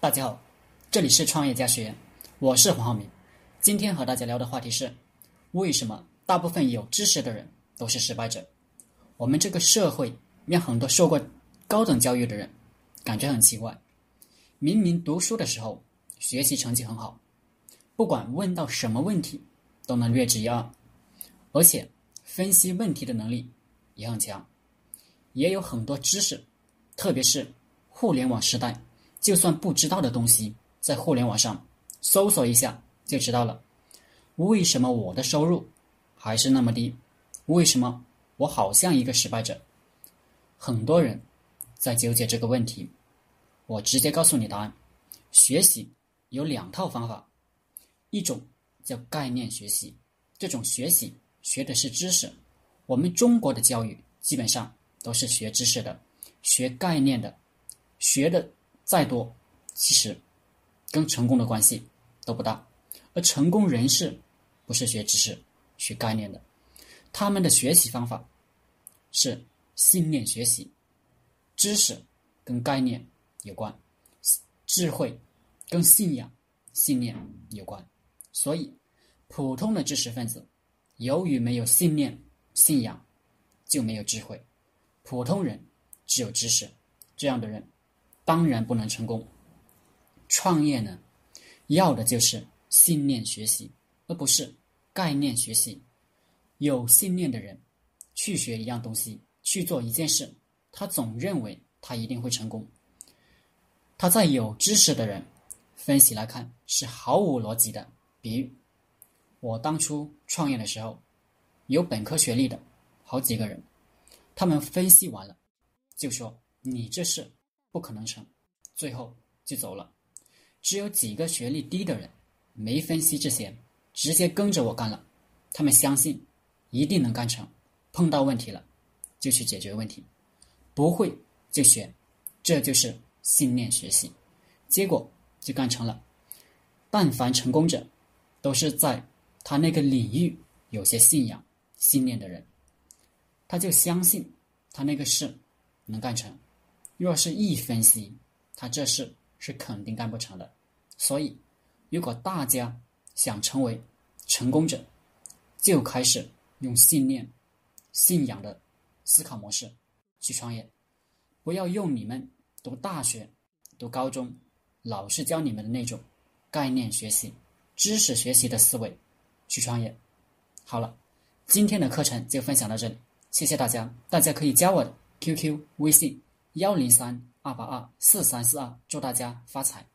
大家好，这里是创业家学院，我是黄浩明。今天和大家聊的话题是：为什么大部分有知识的人都是失败者？我们这个社会让很多受过高等教育的人感觉很奇怪，明明读书的时候学习成绩很好，不管问到什么问题都能略知一二，而且分析问题的能力也很强，也有很多知识，特别是互联网时代。就算不知道的东西，在互联网上搜索一下就知道了。为什么我的收入还是那么低？为什么我好像一个失败者？很多人在纠结这个问题。我直接告诉你答案：学习有两套方法，一种叫概念学习，这种学习学的是知识。我们中国的教育基本上都是学知识的，学概念的，学的。再多，其实跟成功的关系都不大。而成功人士不是学知识、学概念的，他们的学习方法是信念学习。知识跟概念有关，智慧跟信仰、信念有关。所以，普通的知识分子由于没有信念、信仰，就没有智慧。普通人只有知识，这样的人。当然不能成功。创业呢，要的就是信念学习，而不是概念学习。有信念的人去学一样东西，去做一件事，他总认为他一定会成功。他在有知识的人分析来看是毫无逻辑的。比如，我当初创业的时候，有本科学历的好几个人，他们分析完了，就说你这是。不可能成，最后就走了。只有几个学历低的人，没分析这些，直接跟着我干了。他们相信一定能干成，碰到问题了就去解决问题，不会就学，这就是信念学习。结果就干成了。但凡成功者，都是在他那个领域有些信仰、信念的人，他就相信他那个事能干成。若是一分析，他这事是肯定干不成的。所以，如果大家想成为成功者，就开始用信念、信仰的思考模式去创业，不要用你们读大学、读高中老师教你们的那种概念学习、知识学习的思维去创业。好了，今天的课程就分享到这里，谢谢大家。大家可以加我的 QQ 微信。幺零三二八二四三四二，祝大家发财！